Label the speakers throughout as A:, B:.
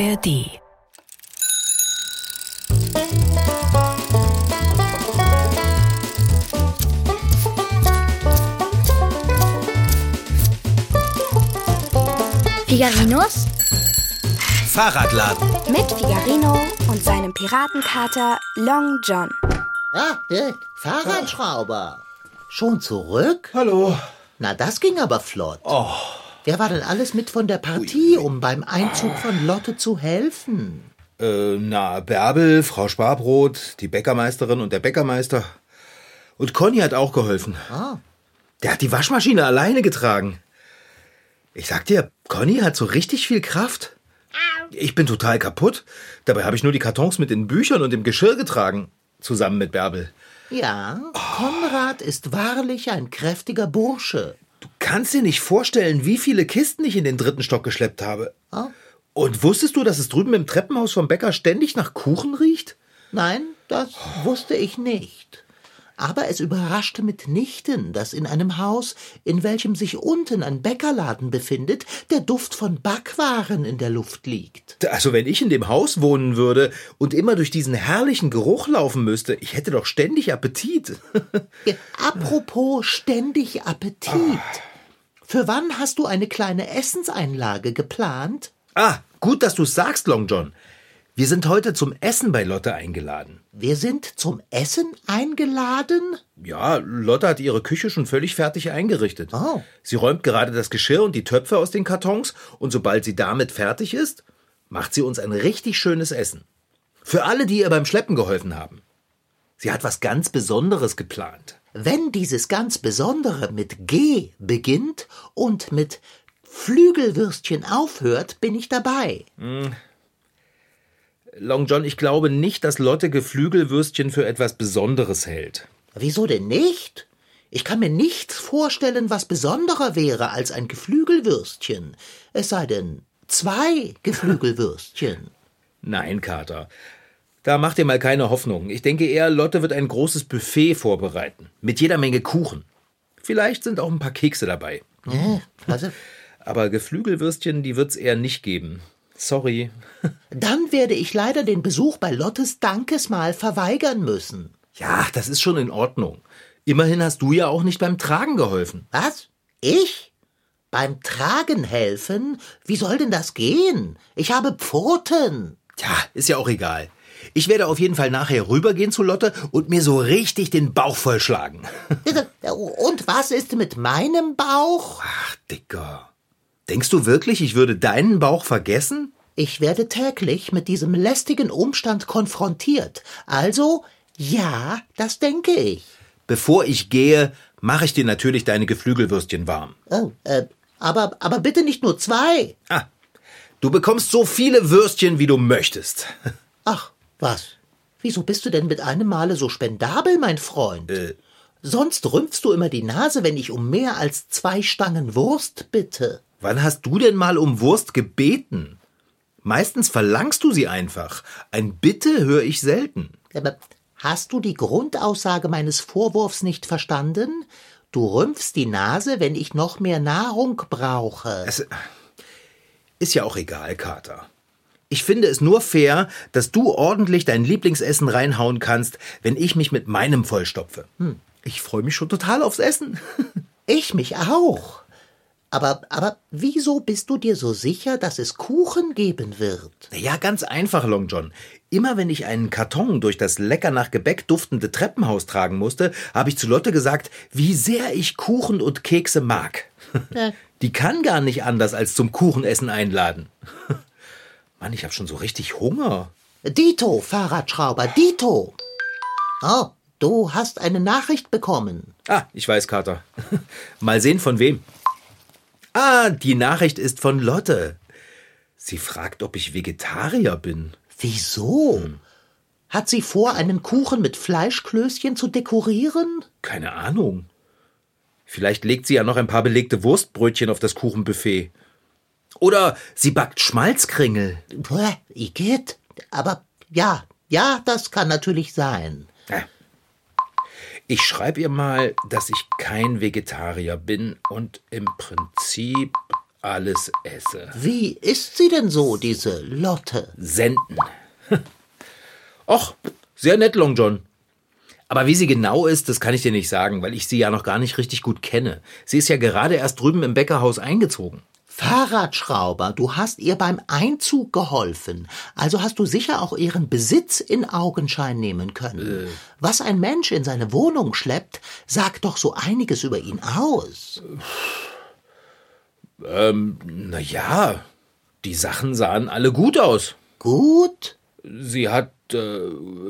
A: ARD.
B: Figarinos
C: Fahrradladen.
B: mit Figarino und seinem Piratenkater Long John.
D: Ah, Dirk, Fahrradschrauber. Schon zurück?
C: Hallo.
D: Na, das ging aber flott. Oh. Wer war denn alles mit von der Partie, um beim Einzug von Lotte zu helfen?
C: Äh, na, Bärbel, Frau Sparbrot, die Bäckermeisterin und der Bäckermeister. Und Conny hat auch geholfen.
D: Ah.
C: Der hat die Waschmaschine alleine getragen. Ich sag dir, Conny hat so richtig viel Kraft. Ich bin total kaputt. Dabei habe ich nur die Kartons mit den Büchern und dem Geschirr getragen. Zusammen mit Bärbel.
D: Ja, Konrad ist wahrlich ein kräftiger Bursche.
C: Du kannst dir nicht vorstellen, wie viele Kisten ich in den dritten Stock geschleppt habe.
D: Ah.
C: Und wusstest du, dass es drüben im Treppenhaus vom Bäcker ständig nach Kuchen riecht?
D: Nein, das wusste ich nicht. Aber es überraschte mitnichten, dass in einem Haus, in welchem sich unten ein Bäckerladen befindet, der Duft von Backwaren in der Luft liegt.
C: Also wenn ich in dem Haus wohnen würde und immer durch diesen herrlichen Geruch laufen müsste, ich hätte doch ständig Appetit.
D: Apropos ständig Appetit. Für wann hast du eine kleine Essenseinlage geplant?
C: ah, gut, dass du sagst, Long John. Wir sind heute zum Essen bei Lotte eingeladen.
D: Wir sind zum Essen eingeladen?
C: Ja, Lotte hat ihre Küche schon völlig fertig eingerichtet.
D: Oh.
C: Sie räumt gerade das Geschirr und die Töpfe aus den Kartons und sobald sie damit fertig ist, macht sie uns ein richtig schönes Essen. Für alle, die ihr beim Schleppen geholfen haben. Sie hat was ganz Besonderes geplant.
D: Wenn dieses ganz Besondere mit G beginnt und mit Flügelwürstchen aufhört, bin ich dabei.
C: Long John, ich glaube nicht, dass Lotte Geflügelwürstchen für etwas Besonderes hält.
D: Wieso denn nicht? Ich kann mir nichts vorstellen, was besonderer wäre als ein Geflügelwürstchen. Es sei denn, zwei Geflügelwürstchen.
C: Nein, Kater. Da macht ihr mal keine Hoffnung. Ich denke eher, Lotte wird ein großes Buffet vorbereiten. Mit jeder Menge Kuchen. Vielleicht sind auch ein paar Kekse dabei.
D: Äh, also,
C: Aber Geflügelwürstchen, die wird's eher nicht geben. Sorry.
D: dann werde ich leider den Besuch bei Lottes Dankesmahl verweigern müssen.
C: Ja, das ist schon in Ordnung. Immerhin hast du ja auch nicht beim Tragen geholfen.
D: Was? Ich? Beim Tragen helfen? Wie soll denn das gehen? Ich habe Pfoten.
C: Tja, ist ja auch egal. Ich werde auf jeden Fall nachher rübergehen zu Lotte und mir so richtig den Bauch vollschlagen.
D: Und was ist mit meinem Bauch?
C: Ach, Dicker. Denkst du wirklich, ich würde deinen Bauch vergessen?
D: Ich werde täglich mit diesem lästigen Umstand konfrontiert. Also, ja, das denke ich.
C: Bevor ich gehe, mache ich dir natürlich deine Geflügelwürstchen warm.
D: Oh, äh, aber, aber bitte nicht nur zwei.
C: Ah, du bekommst so viele Würstchen, wie du möchtest.
D: Ach, was? Wieso bist du denn mit einem Male so spendabel, mein Freund?
C: Äh.
D: Sonst rümpfst du immer die Nase, wenn ich um mehr als zwei Stangen Wurst bitte.
C: Wann hast du denn mal um Wurst gebeten? Meistens verlangst du sie einfach. Ein Bitte höre ich selten.
D: Aber hast du die Grundaussage meines Vorwurfs nicht verstanden? Du rümpfst die Nase, wenn ich noch mehr Nahrung brauche.
C: Es ist ja auch egal, Kater. Ich finde es nur fair, dass du ordentlich dein Lieblingsessen reinhauen kannst, wenn ich mich mit meinem vollstopfe. Ich freue mich schon total aufs Essen.
D: Ich mich auch. Aber, aber wieso bist du dir so sicher, dass es Kuchen geben wird?
C: Ja, ganz einfach, Long John. Immer wenn ich einen Karton durch das lecker nach Gebäck duftende Treppenhaus tragen musste, habe ich zu Lotte gesagt, wie sehr ich Kuchen und Kekse mag. Die kann gar nicht anders als zum Kuchenessen einladen. Mann, ich habe schon so richtig Hunger.
D: Dito, Fahrradschrauber, Dito. Oh, du hast eine Nachricht bekommen.
C: Ah, ich weiß, Kater. Mal sehen, von wem. Ah, die Nachricht ist von Lotte. Sie fragt, ob ich Vegetarier bin.
D: Wieso? Hat sie vor, einen Kuchen mit Fleischklößchen zu dekorieren?
C: Keine Ahnung. Vielleicht legt sie ja noch ein paar belegte Wurstbrötchen auf das Kuchenbuffet. Oder sie backt Schmalzkringel.
D: Bäh, Igitt. Aber ja, ja, das kann natürlich sein.
C: Ja. Ich schreibe ihr mal, dass ich kein Vegetarier bin und im Prinzip alles esse.
D: Wie ist sie denn so, diese Lotte?
C: Senden. Och, sehr nett, Long John. Aber wie sie genau ist, das kann ich dir nicht sagen, weil ich sie ja noch gar nicht richtig gut kenne. Sie ist ja gerade erst drüben im Bäckerhaus eingezogen.
D: Fahrradschrauber, du hast ihr beim Einzug geholfen. Also hast du sicher auch ihren Besitz in Augenschein nehmen können. Was ein Mensch in seine Wohnung schleppt, sagt doch so einiges über ihn aus.
C: Ähm, na ja, die Sachen sahen alle gut aus.
D: Gut?
C: Sie hat äh,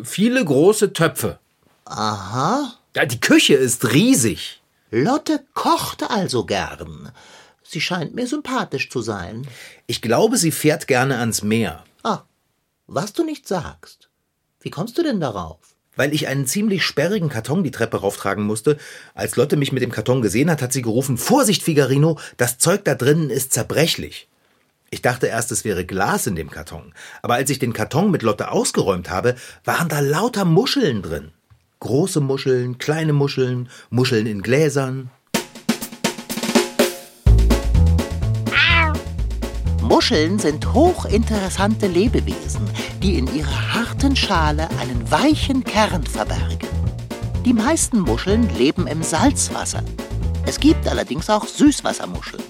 C: viele große Töpfe.
D: Aha.
C: Ja, die Küche ist riesig.
D: Lotte kocht also gern. Sie scheint mir sympathisch zu sein.
C: Ich glaube, sie fährt gerne ans Meer.
D: Ah, was du nicht sagst. Wie kommst du denn darauf?
C: Weil ich einen ziemlich sperrigen Karton die Treppe rauftragen musste. Als Lotte mich mit dem Karton gesehen hat, hat sie gerufen, Vorsicht, Figarino, das Zeug da drinnen ist zerbrechlich. Ich dachte erst, es wäre Glas in dem Karton. Aber als ich den Karton mit Lotte ausgeräumt habe, waren da lauter Muscheln drin. Große Muscheln, kleine Muscheln, Muscheln in Gläsern.
D: Muscheln sind hochinteressante Lebewesen, die in ihrer harten Schale einen weichen Kern verbergen. Die meisten Muscheln leben im Salzwasser. Es gibt allerdings auch Süßwassermuscheln.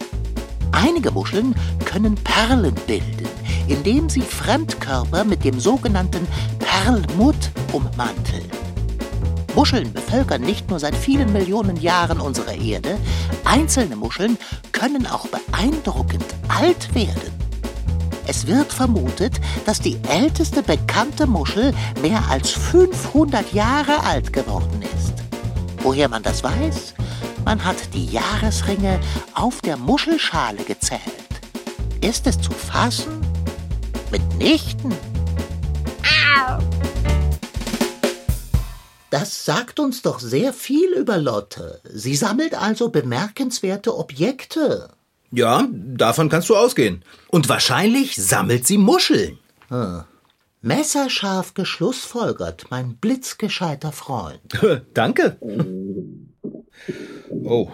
D: Einige Muscheln können Perlen bilden, indem sie Fremdkörper mit dem sogenannten Perlmutt ummanteln. Muscheln bevölkern nicht nur seit vielen Millionen Jahren unsere Erde, einzelne Muscheln können auch beeindruckend alt werden. Es wird vermutet, dass die älteste bekannte Muschel mehr als 500 Jahre alt geworden ist. Woher man das weiß? Man hat die Jahresringe auf der Muschelschale gezählt. Ist es zu fassen? Mitnichten. Das sagt uns doch sehr viel über Lotte. Sie sammelt also bemerkenswerte Objekte.
C: Ja, davon kannst du ausgehen. Und wahrscheinlich sammelt sie Muscheln.
D: Messerscharf geschlussfolgert, mein blitzgescheiter Freund.
C: Danke. Oh,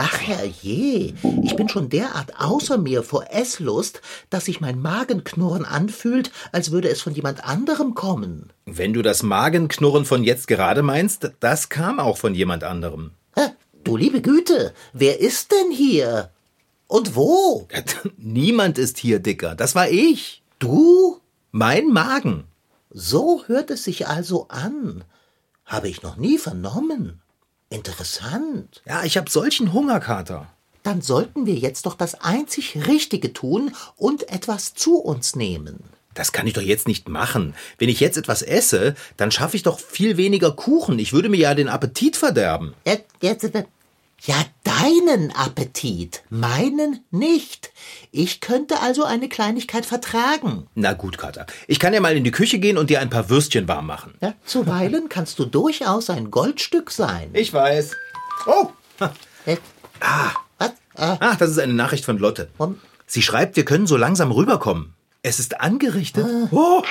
D: Ach herrje, ich bin schon derart außer mir vor Esslust, dass sich mein Magenknurren anfühlt, als würde es von jemand anderem kommen.
C: wenn du das Magenknurren von jetzt gerade meinst, das kam auch von jemand anderem.
D: Hä? Du liebe Güte, wer ist denn hier? Und wo?
C: Niemand ist hier, Dicker. Das war ich.
D: Du?
C: Mein Magen.
D: So hört es sich also an. Habe ich noch nie vernommen. Interessant.
C: Ja, ich hab solchen Hungerkater.
D: Dann sollten wir jetzt doch das einzig Richtige tun und etwas zu uns nehmen.
C: Das kann ich doch jetzt nicht machen. Wenn ich jetzt etwas esse, dann schaffe ich doch viel weniger Kuchen. Ich würde mir ja den Appetit verderben.
D: Jetzt, jetzt, ja, deinen Appetit, meinen nicht. Ich könnte also eine Kleinigkeit vertragen.
C: Na gut, Kater. Ich kann ja mal in die Küche gehen und dir ein paar Würstchen warm machen.
D: Ja, zuweilen kannst du durchaus ein Goldstück sein.
C: Ich weiß. Oh,
D: Äh, Was? Äh,
C: ach, das ist eine Nachricht von Lotte.
D: und,
C: Sie schreibt, wir können so langsam rüberkommen. Es ist angerichtet. Oh,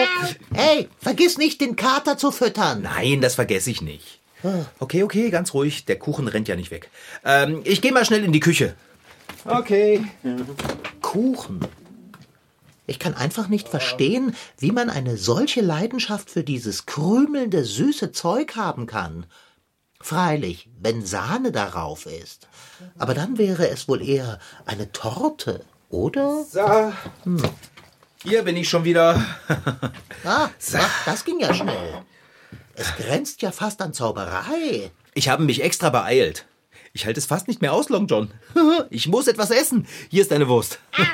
D: hey, vergiss nicht, den Kater zu füttern.
C: Nein, das vergesse ich nicht. Okay, okay, ganz ruhig. Der Kuchen rennt ja nicht weg. Ähm, ich gehe mal schnell in die Küche. Okay.
D: Kuchen. Ich kann einfach nicht verstehen, wie man eine solche Leidenschaft für dieses krümelnde, süße Zeug haben kann. Freilich, wenn Sahne darauf ist. Aber dann wäre es wohl eher eine Torte, oder?
C: So. Hier bin ich schon wieder.
D: Ah, ach, das ging ja schnell. Es grenzt ja fast an Zauberei.
C: Ich habe mich extra beeilt. Ich halte es fast nicht mehr aus, Long John. Ich muss etwas essen. Hier ist deine Wurst.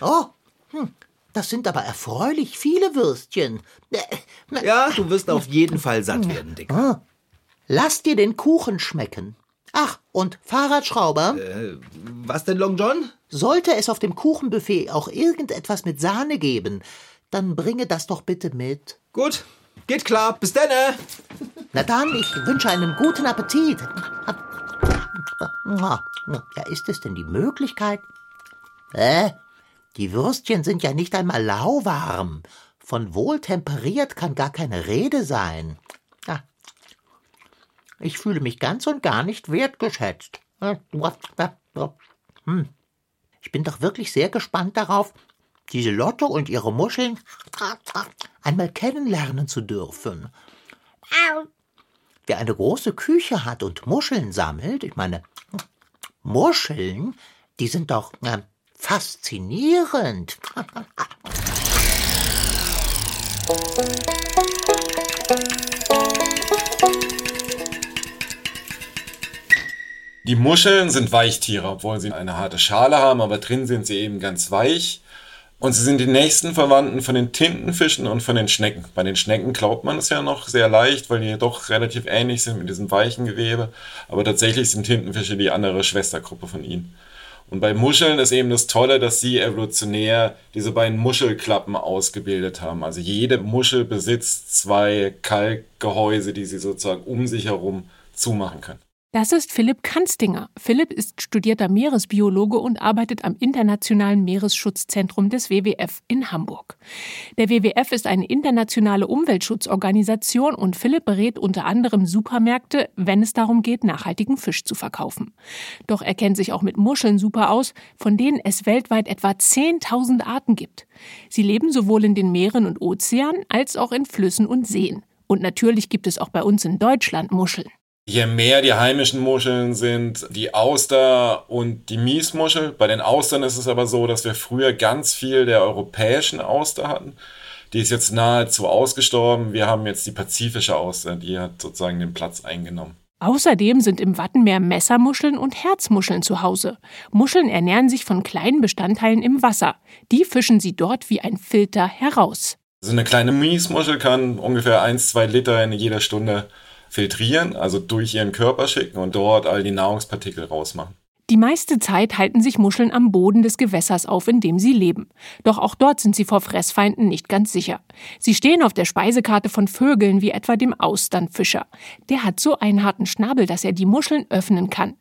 D: Oh, hm, das sind aber erfreulich viele Würstchen. Äh,
C: Ja, du wirst auf jeden Fall satt werden, Dick.
D: Lass dir den Kuchen schmecken. Ach, und Fahrradschrauber,
C: Was denn, Long John?
D: sollte es auf dem Kuchenbuffet auch irgendetwas mit Sahne geben, dann bringe das doch bitte mit.
C: Gut, geht klar. Bis dann.
D: Na dann, ich wünsche einen guten Appetit. Ja, ist es denn die Möglichkeit? Äh, die Würstchen sind ja nicht einmal lauwarm. Von wohltemperiert kann gar keine Rede sein. Ah, Ich fühle mich ganz und gar nicht wertgeschätzt. Hm. Ich bin doch wirklich sehr gespannt darauf, diese Lotte und ihre Muscheln einmal kennenlernen zu dürfen. Wer eine große Küche hat und Muscheln sammelt, ich meine, Muscheln, die sind doch äh, faszinierend.
A: Die Muscheln sind Weichtiere, obwohl sie eine harte Schale haben, aber drin sind sie eben ganz weich. Und sie sind die nächsten Verwandten von den Tintenfischen und von den Schnecken. Bei den Schnecken glaubt man es ja noch sehr leicht, weil die doch relativ ähnlich sind mit diesem weichen Gewebe. Aber tatsächlich sind Tintenfische die andere Schwestergruppe von ihnen. Und bei Muscheln ist eben das Tolle, dass sie evolutionär diese beiden Muschelklappen ausgebildet haben. Also jede Muschel besitzt zwei Kalkgehäuse, die sie sozusagen um sich herum zumachen können.
E: Das ist Philipp Kanstinger. Philipp ist studierter Meeresbiologe und arbeitet am Internationalen Meeresschutzzentrum des WWF in Hamburg. Der WWF ist eine internationale Umweltschutzorganisation und Philipp berät unter anderem Supermärkte, wenn es darum geht, nachhaltigen Fisch zu verkaufen. Doch er kennt sich auch mit Muscheln super aus, von denen es weltweit etwa 10.000 Arten gibt. Sie leben sowohl in den Meeren und Ozeanen als auch in Flüssen und Seen. Und natürlich gibt es auch bei uns in Deutschland Muscheln.
A: Je mehr die heimischen Muscheln sind, die Auster und die Miesmuschel. Bei den Austern ist es aber so, dass wir früher ganz viel der europäischen Auster hatten. Die ist jetzt nahezu ausgestorben. Wir haben jetzt die pazifische Auster, die hat sozusagen den Platz eingenommen.
E: Außerdem sind im Wattenmeer Messermuscheln und Herzmuscheln zu Hause. Muscheln ernähren sich von kleinen Bestandteilen im Wasser. Die fischen sie dort wie ein Filter heraus.
A: So eine kleine Miesmuschel kann ungefähr 1, 2 Liter in jeder Stunde filtrieren, also durch ihren Körper schicken und dort all die Nahrungspartikel rausmachen.
E: Die meiste Zeit halten sich Muscheln am Boden des Gewässers auf, in dem sie leben. Doch auch dort sind sie vor Fressfeinden nicht ganz sicher. Sie stehen auf der Speisekarte von Vögeln wie etwa dem Austernfischer. Der hat so einen harten Schnabel, dass er die Muscheln öffnen kann.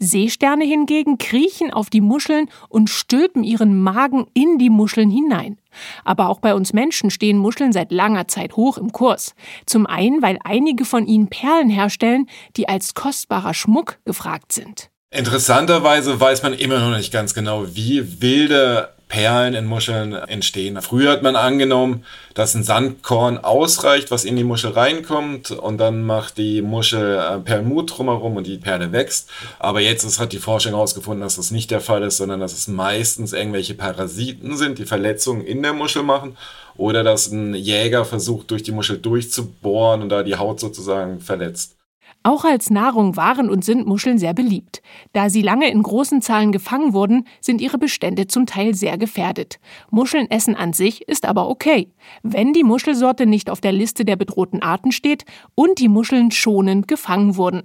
E: Seesterne hingegen kriechen auf die Muscheln und stülpen ihren Magen in die Muscheln hinein. Aber auch bei uns Menschen stehen Muscheln seit langer Zeit hoch im Kurs. Zum einen, weil einige von ihnen Perlen herstellen, die als kostbarer Schmuck gefragt sind.
A: Interessanterweise weiß man immer noch nicht ganz genau, wie wilde Perlen in Muscheln entstehen. Früher hat man angenommen, dass ein Sandkorn ausreicht, was in die Muschel reinkommt und dann macht die Muschel äh, Perlmut drumherum und die Perle wächst. Aber jetzt ist, hat die Forschung herausgefunden, dass das nicht der Fall ist, sondern dass es meistens irgendwelche Parasiten sind, die Verletzungen in der Muschel machen oder dass ein Jäger versucht, durch die Muschel durchzubohren und da die Haut sozusagen verletzt.
E: Auch als Nahrung waren und sind Muscheln sehr beliebt. Da sie lange in großen Zahlen gefangen wurden, sind ihre Bestände zum Teil sehr gefährdet. Muscheln essen an sich ist aber okay, wenn die Muschelsorte nicht auf der Liste der bedrohten Arten steht und die Muscheln schonend gefangen wurden.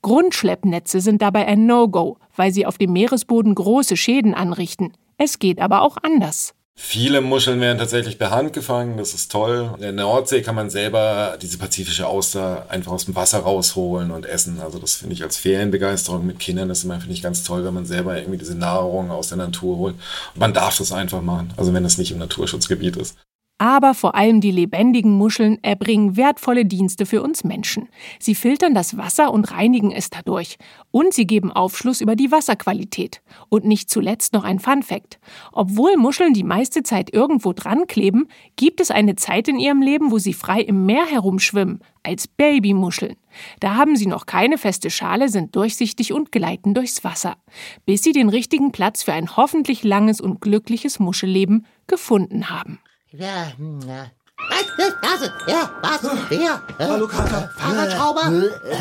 E: Grundschleppnetze sind dabei ein No-Go, weil sie auf dem Meeresboden große Schäden anrichten. Es geht aber auch anders.
A: Viele Muscheln werden tatsächlich per Hand gefangen, das ist toll. In der Nordsee kann man selber diese pazifische Auster einfach aus dem Wasser rausholen und essen. Also das finde ich als Ferienbegeisterung mit Kindern, das finde ich, ganz toll, wenn man selber irgendwie diese Nahrung aus der Natur holt. Und man darf das einfach machen, also wenn es nicht im Naturschutzgebiet ist.
E: Aber vor allem die lebendigen Muscheln erbringen wertvolle Dienste für uns Menschen. Sie filtern das Wasser und reinigen es dadurch. Und sie geben Aufschluss über die Wasserqualität. Und nicht zuletzt noch ein Fun Fact. Obwohl Muscheln die meiste Zeit irgendwo dran kleben, gibt es eine Zeit in ihrem Leben, wo sie frei im Meer herumschwimmen, als Babymuscheln. Da haben sie noch keine feste Schale, sind durchsichtig und gleiten durchs Wasser, bis sie den richtigen Platz für ein hoffentlich langes und glückliches Muschelleben gefunden haben.
D: Ja, hm, ja. Was? Ja, was? Wer?
C: Hallo, Kater.
D: Fahrradschrauber?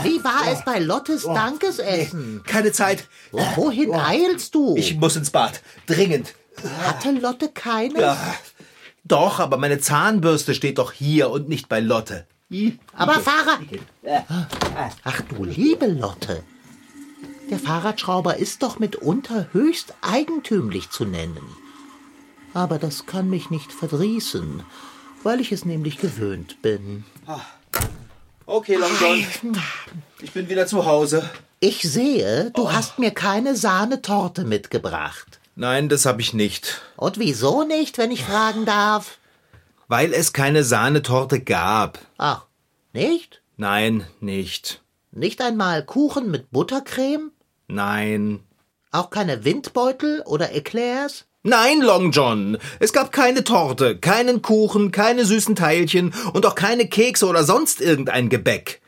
D: Wie war es bei Lottes Dankesessen?
C: Keine Zeit.
D: Wohin eilst du?
C: Ich muss ins Bad. Dringend.
D: Hatte Lotte keines?
C: Ja. Doch, aber meine Zahnbürste steht doch hier und nicht bei Lotte.
D: Aber Fahrer... Ach du liebe Lotte. Der Fahrradschrauber ist doch mitunter höchst eigentümlich zu nennen. Aber das kann mich nicht verdrießen, weil ich es nämlich gewöhnt bin.
C: Okay, Long John. Ich bin wieder zu Hause.
D: Ich sehe, du hast mir keine Sahnetorte mitgebracht.
C: Nein, das habe ich nicht.
D: Und wieso nicht, wenn ich fragen darf?
C: Weil es keine Sahnetorte gab.
D: Ach, nicht?
C: Nein, nicht.
D: Nicht einmal Kuchen mit Buttercreme?
C: Nein.
D: Auch keine Windbeutel oder Eclairs?
C: Nein, Long John. Es gab keine Torte, keinen Kuchen, keine süßen Teilchen und auch keine Kekse oder sonst irgendein Gebäck.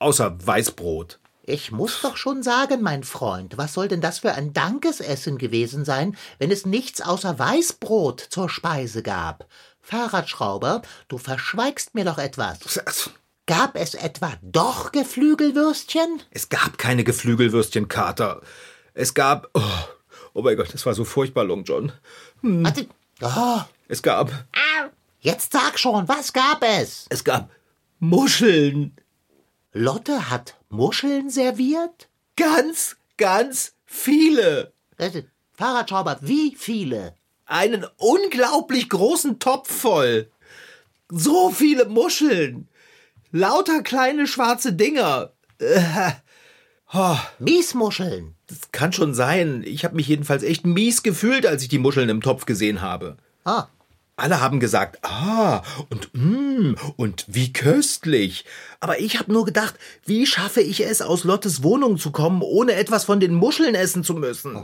C: Außer Weißbrot.
D: Ich muss doch schon sagen, mein Freund, was soll denn das für ein Dankesessen gewesen sein, wenn es nichts außer Weißbrot zur Speise gab? Fahrradschrauber, du verschweigst mir doch etwas. Gab es etwa doch Geflügelwürstchen?
C: Es gab keine Geflügelwürstchen, Kater. Es gab. Oh, oh mein Gott, das war so furchtbar, Long John.
D: Warte. Oh,
C: Es gab.
D: jetzt sag schon, was gab es?
C: Es gab Muscheln.
D: Lotte hat Muscheln serviert?
C: Ganz, ganz viele.
D: Äh, Fahrradschrauber, wie viele?
C: Einen unglaublich großen Topf voll. So viele Muscheln. Lauter kleine schwarze Dinger. Oh,
D: Miesmuscheln.
C: das kann schon sein. Ich habe mich jedenfalls echt mies gefühlt, als ich die Muscheln im Topf gesehen habe.
D: Ah,
C: Alle haben gesagt, ah, und mm, und wie köstlich. Aber ich habe nur gedacht, wie schaffe ich es, aus Lottes Wohnung zu kommen, ohne etwas von den Muscheln essen zu müssen?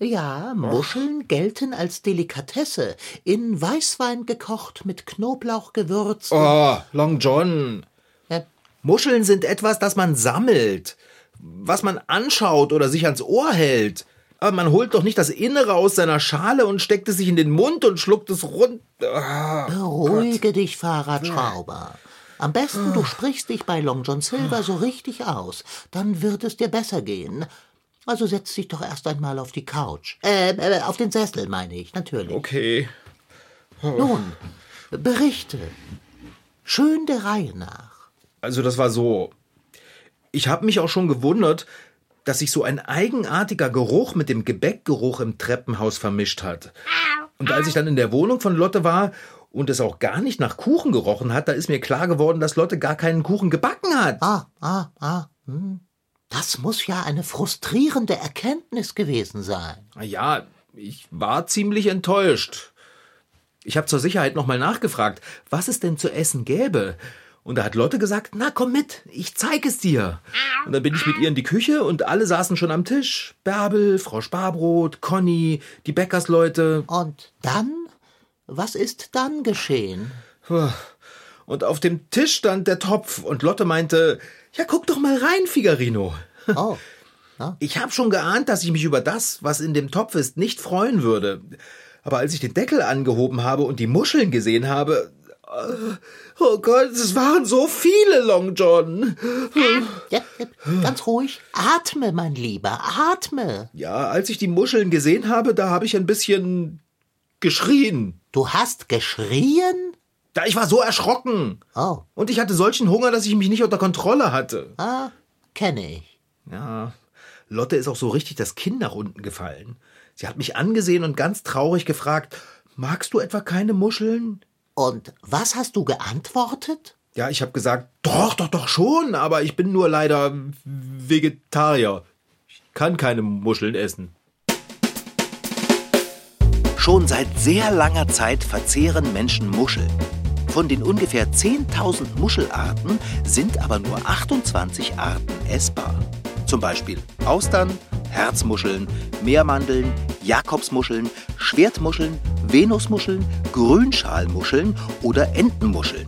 D: Ja, Muscheln gelten als Delikatesse, in Weißwein gekocht mit Knoblauch gewürzt.
C: Oh, Long John.
D: Ja,
C: Muscheln sind etwas, das man sammelt, was man anschaut oder sich ans Ohr hält. Aber man holt doch nicht das Innere aus seiner Schale und steckt es sich in den Mund und schluckt es rund. Ah,
D: Beruhige dich, Fahrradschrauber. Am besten du sprichst dich bei Long John Silver so richtig aus, dann wird es dir besser gehen. Also setz dich doch erst einmal auf die Couch. Äh, äh auf den Sessel, meine ich, natürlich.
C: okay.
D: Nun, berichte. Schön der Reihe nach.
C: Also das war so. Ich habe mich auch schon gewundert, dass sich so ein eigenartiger Geruch mit dem Gebäckgeruch im Treppenhaus vermischt hat. Und als ich dann in der Wohnung von Lotte war und es auch gar nicht nach Kuchen gerochen hat, da ist mir klar geworden, dass Lotte gar keinen Kuchen gebacken hat.
D: Ah, ah, ah. Hm. Das muss ja eine frustrierende Erkenntnis gewesen sein.
C: Ja, ich war ziemlich enttäuscht. Ich habe zur Sicherheit nochmal nachgefragt, was es denn zu essen gäbe. Und da hat Lotte gesagt, na komm mit, ich zeig es dir. Und dann bin ich mit ihr in die Küche und alle saßen schon am Tisch. Bärbel, Frau Sparbrot, Conny, die Bäckersleute.
D: Und dann? Was ist dann geschehen?
C: Und auf dem Tisch stand der Topf und Lotte meinte, ja guck doch mal rein, Figarino.
D: Oh,
C: Ich habe schon geahnt, dass ich mich über das, was in dem Topf ist, nicht freuen würde. Aber als ich den Deckel angehoben habe und die Muscheln gesehen habe, oh Gott, es waren so viele, Long John.
D: ja, ja, ganz ruhig. Atme, mein Lieber, atme.
C: Ja, als ich die Muscheln gesehen habe, da habe ich ein bisschen geschrien.
D: Du hast geschrien?
C: Da ich war so erschrocken.
D: Oh,
C: Und ich hatte solchen Hunger, dass ich mich nicht unter Kontrolle hatte.
D: ah, kenne ich.
C: Ja, Lotte ist auch so richtig das Kinn nach unten gefallen. Sie hat mich angesehen und ganz traurig gefragt, magst du etwa keine Muscheln?
D: Und was hast du geantwortet?
C: Ja, ich habe gesagt, doch, doch, doch schon, aber ich bin nur leider Vegetarier. Ich kann keine Muscheln essen.
F: Schon seit sehr langer Zeit verzehren Menschen Muscheln. Von den ungefähr 10.000 Muschelarten sind aber nur 28 Arten essbar. Zum Beispiel Austern, Herzmuscheln, Meermandeln, Jakobsmuscheln, Schwertmuscheln, Venusmuscheln, Grünschalmuscheln oder Entenmuscheln.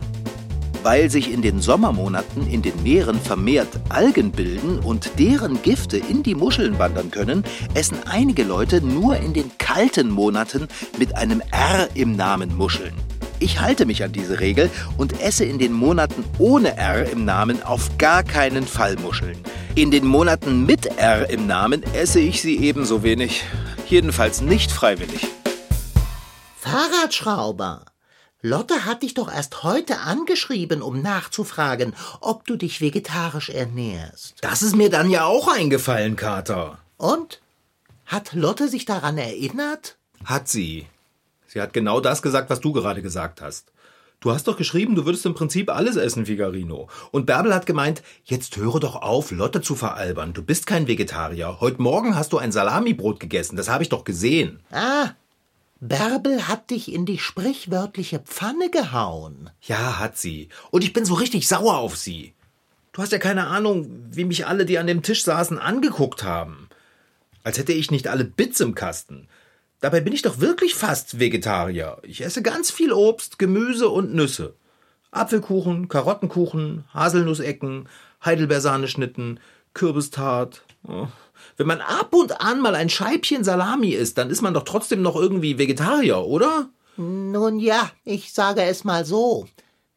F: Weil sich in den Sommermonaten in den Meeren vermehrt Algen bilden und deren Gifte in die Muscheln wandern können, essen einige Leute nur in den kalten Monaten mit einem R im Namen Muscheln. Ich halte mich an diese Regel und esse in den Monaten ohne R im Namen auf gar keinen Fall Muscheln. In den Monaten mit R im Namen esse ich sie ebenso wenig. Jedenfalls nicht freiwillig.
D: Fahrradschrauber. Lotte hat dich doch erst heute angeschrieben, um nachzufragen, ob du dich vegetarisch ernährst.
C: Das ist mir dann ja auch eingefallen, Kater.
D: Und? Hat Lotte sich daran erinnert?
C: Hat sie. Sie hat genau das gesagt, was du gerade gesagt hast. Du hast doch geschrieben, du würdest im Prinzip alles essen, Figarino. Und Bärbel hat gemeint, jetzt höre doch auf, Lotte zu veralbern. Du bist kein Vegetarier. Heute Morgen hast du ein Salamibrot gegessen. Das habe ich doch gesehen.
D: Ah, Bärbel hat dich in die sprichwörtliche Pfanne gehauen.
C: Ja, hat sie. Und ich bin so richtig sauer auf sie. Du hast ja keine Ahnung, wie mich alle, die an dem Tisch saßen, angeguckt haben. Als hätte ich nicht alle Bits im Kasten. Dabei bin ich doch wirklich fast Vegetarier. Ich esse ganz viel Obst, Gemüse und Apfelkuchen, Karottenkuchen, Haselnussecken, Heidelbeersahneschnitten, Kürbistart. Oh. Wenn man ab und an mal ein Scheibchen Salami isst, dann ist man doch trotzdem noch irgendwie Vegetarier, oder?
D: Nun ja, ich sage es mal so.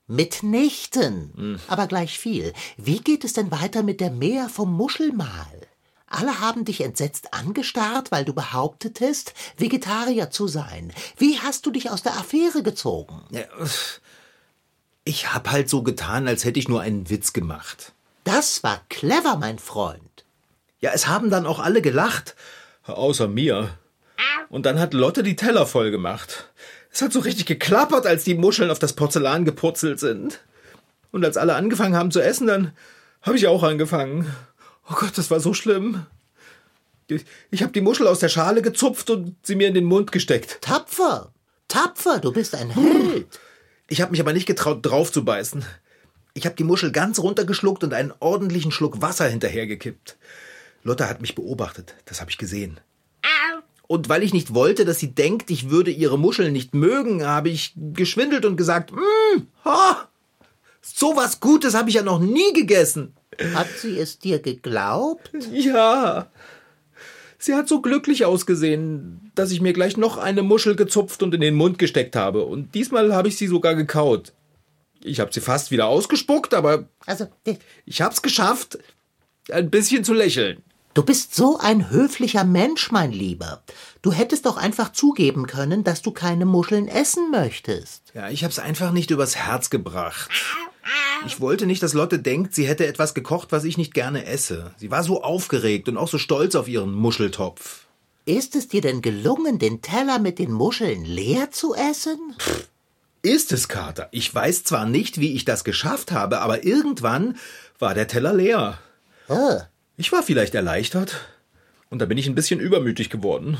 D: Mitnichten. Hm. Aber gleich viel. Wie geht es denn weiter mit der Meer vom Muschelmal? Alle haben dich entsetzt angestarrt, weil du behauptetest, Vegetarier zu sein. Wie hast du dich aus der Affäre gezogen?
C: Ich hab halt so getan, als hätte ich nur einen Witz gemacht.
D: Das war clever, mein Freund.
C: Ja, es haben dann auch alle gelacht. Außer mir. Und dann hat Lotte die Teller voll gemacht. Es hat so richtig geklappert, als die Muscheln auf das Porzellan gepurzelt sind. Und als alle angefangen haben zu essen, dann habe ich auch angefangen. Oh Gott, das war so schlimm. Ich habe die Muschel aus der Schale gezupft und sie mir in den Mund gesteckt.
D: Tapfer! Tapfer, du bist ein Held!
C: Ich habe mich aber nicht getraut, drauf zu beißen. Ich habe die Muschel ganz runtergeschluckt und einen ordentlichen Schluck Wasser hinterhergekippt. Lotte hat mich beobachtet, das habe ich gesehen. Und weil ich nicht wollte, dass sie denkt, ich würde ihre Muscheln nicht mögen, habe ich geschwindelt und gesagt, mm, ha, so was Gutes habe ich ja noch nie gegessen.
D: Hat sie es dir geglaubt?
C: Ja. Sie hat so glücklich ausgesehen, dass ich mir gleich noch eine Muschel gezupft und in den Mund gesteckt habe. Und diesmal habe ich sie sogar gekaut. Ich habe sie fast wieder ausgespuckt, aber
D: also,
C: ich habe es geschafft, ein bisschen zu lächeln.
D: Du bist so ein höflicher Mensch, mein Lieber. Du hättest doch einfach zugeben können, dass du keine Muscheln essen möchtest.
C: Ja, ich hab's einfach nicht übers Herz gebracht. Ich wollte nicht, dass Lotte denkt, sie hätte etwas gekocht, was ich nicht gerne esse. Sie war so aufgeregt und auch so stolz auf ihren Muscheltopf.
D: Ist es dir denn gelungen, den Teller mit den Muscheln leer zu essen?
C: Pff, ist es, Kater. Ich weiß zwar nicht, wie ich das geschafft habe, aber irgendwann war der Teller leer.
D: Oh.
C: Ich war vielleicht erleichtert. Und da bin ich ein bisschen übermütig geworden.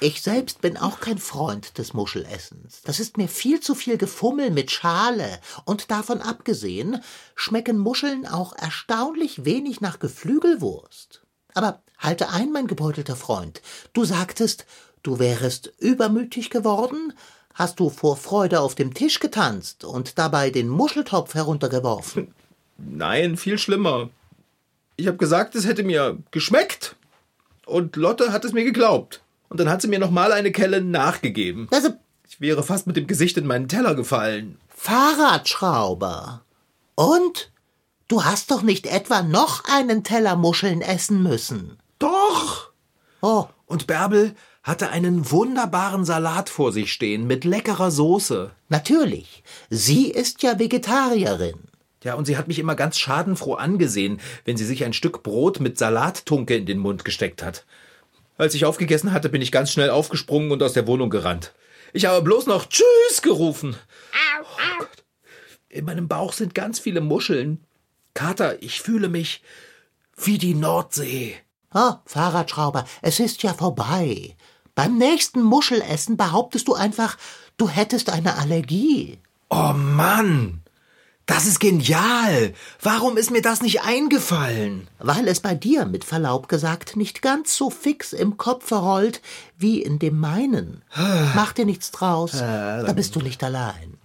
D: Ich selbst bin auch kein Freund des Muschelessens. Das ist mir viel zu viel Gefummel mit Schale. Und davon abgesehen schmecken Muscheln auch erstaunlich wenig nach Geflügelwurst. Aber halte ein, mein gebeutelter Freund. Du sagtest, du wärest übermütig geworden? Hast du vor Freude auf dem Tisch getanzt und dabei den Muscheltopf heruntergeworfen?
C: Nein, viel schlimmer. Ich habe gesagt, es hätte mir geschmeckt. Und Lotte hat es mir geglaubt. Und dann hat sie mir noch mal eine Kelle nachgegeben.
D: Also,
C: ich wäre fast mit dem Gesicht in meinen Teller gefallen.
D: Fahrradschrauber. Und? Du hast doch nicht etwa noch einen Teller Muscheln essen müssen.
C: Doch.
D: Oh.
C: Und Bärbel hatte einen wunderbaren Salat vor sich stehen mit leckerer Soße.
D: Natürlich. Sie ist ja Vegetarierin.
C: Ja, und sie hat mich immer ganz schadenfroh angesehen, wenn sie sich ein Stück Brot mit Salattunke in den Mund gesteckt hat. Als ich aufgegessen hatte, bin ich ganz schnell aufgesprungen und aus der Wohnung gerannt. Ich habe bloß noch Tschüss gerufen. Oh Gott. In meinem Bauch sind ganz viele Muscheln. Kater, ich fühle mich wie die Nordsee.
D: Oh, Fahrradschrauber, es ist ja vorbei. Beim nächsten Muschelessen behauptest du einfach, du hättest eine Allergie.
C: Oh Mann! Das ist genial. Warum ist mir das nicht eingefallen?
D: Weil es bei dir, mit Verlaub gesagt, nicht ganz so fix im Kopf verrollt wie in dem meinen. Mach dir nichts draus. Da bist du nicht allein.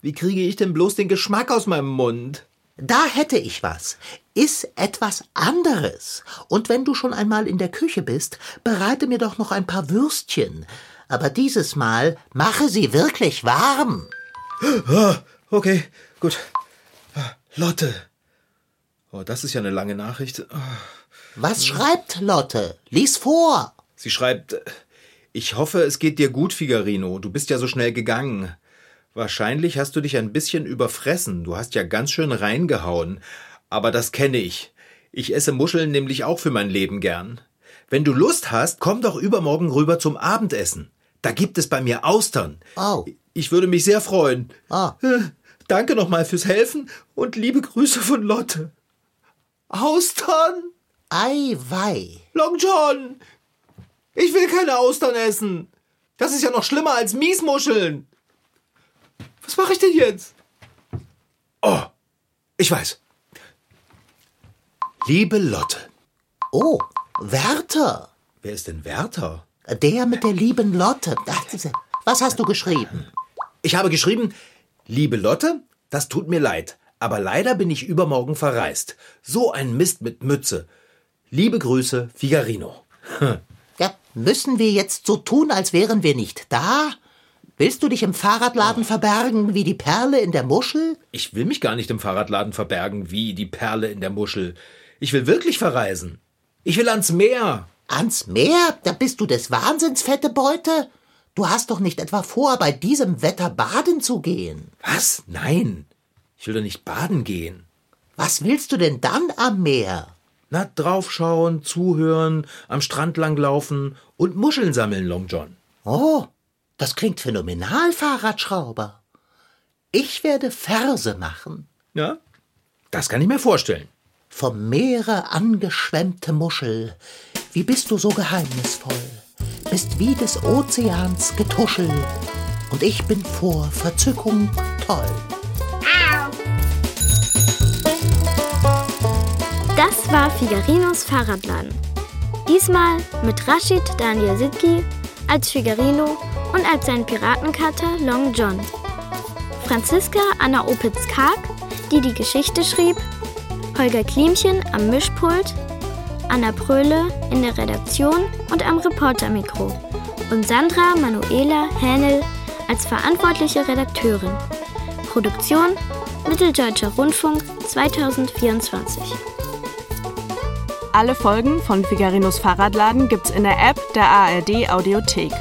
C: Wie kriege ich denn bloß den Geschmack aus meinem Mund?
D: Da hätte ich was. Iss etwas anderes. Und wenn du schon einmal in der Küche bist, bereite mir doch noch ein paar Würstchen. Aber dieses Mal mache sie wirklich warm.
C: Ah, okay, gut. Lotte. Oh, das ist ja eine lange Nachricht.
D: Was schreibt Lotte? Lies vor.
C: Sie schreibt, ich hoffe, es geht dir gut, Figarino. Du bist ja so schnell gegangen. Wahrscheinlich hast du dich ein bisschen überfressen. Du hast ja ganz schön reingehauen. Aber das kenne ich. Ich esse Muscheln nämlich auch für mein Leben gern. Wenn du Lust hast, komm doch übermorgen rüber zum Abendessen. Da gibt es bei mir Austern.
D: Oh.
C: Ich würde mich sehr freuen.
D: Ah.
C: Danke nochmal fürs Helfen und liebe Grüße von Lotte. Austern?
D: Ei, wei.
C: Long John! Ich will keine Austern essen. Das ist ja noch schlimmer als Miesmuscheln. Was mache ich denn jetzt? Oh, ich weiß. Liebe Lotte.
D: Oh. Werther.
C: Wer ist denn Werther?
D: Der mit der lieben Lotte. Was hast du geschrieben?
C: Ich habe geschrieben, liebe Lotte, das tut mir leid, aber leider bin ich übermorgen verreist. So ein Mist mit Mütze. Liebe Grüße, Figarino.
D: Ja, müssen wir jetzt so tun, als wären wir nicht da? Willst du dich im Fahrradladen verbergen wie die Perle in der Muschel?
C: Ich will mich gar nicht im Fahrradladen verbergen wie die Perle in der Muschel. Ich will wirklich verreisen. Ich will ans Meer.
D: Ans Meer? Da bist du des Wahnsinns, fette Beute? Du hast doch nicht etwa vor, bei diesem Wetter baden zu gehen.
C: Was? Nein. Ich will doch nicht baden gehen.
D: Was willst du denn dann am Meer?
C: Na, draufschauen, zuhören, am Strand langlaufen und Muscheln sammeln, Long John.
D: Oh, das klingt phänomenal, Fahrradschrauber. Ich werde Verse machen.
C: Ja? Das kann ich mir vorstellen.
D: Vom Meere angeschwemmte Muschel, wie bist du so geheimnisvoll? Bist wie des Ozeans Getuschel und ich bin vor Verzückung toll.
B: Das war Figarinos Fahrradladen. Diesmal mit Rashid Daniel Sidki als Figarino und als sein Piratenkater Long John. Franziska Anna Opitz-Karg, die die Geschichte schrieb, Holger Klimchen am Mischpult Anna Pröhle in der Redaktion und am Reportermikro und Sandra Manuela Hänel als verantwortliche Redakteurin. Produktion Mitteldeutscher Rundfunk 2024.
G: Alle Folgen von Figarinos Fahrradladen gibt's in der App der ARD Audiothek.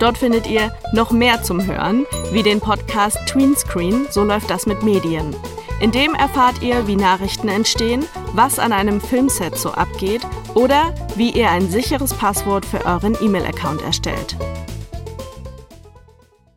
G: Dort findet ihr noch mehr zum Hören, wie den Podcast Tweenscreen, so läuft das mit Medien. In dem erfahrt ihr, wie Nachrichten entstehen, was an einem Filmset so abgeht oder wie ihr ein sicheres Passwort für euren E-Mail-Account erstellt.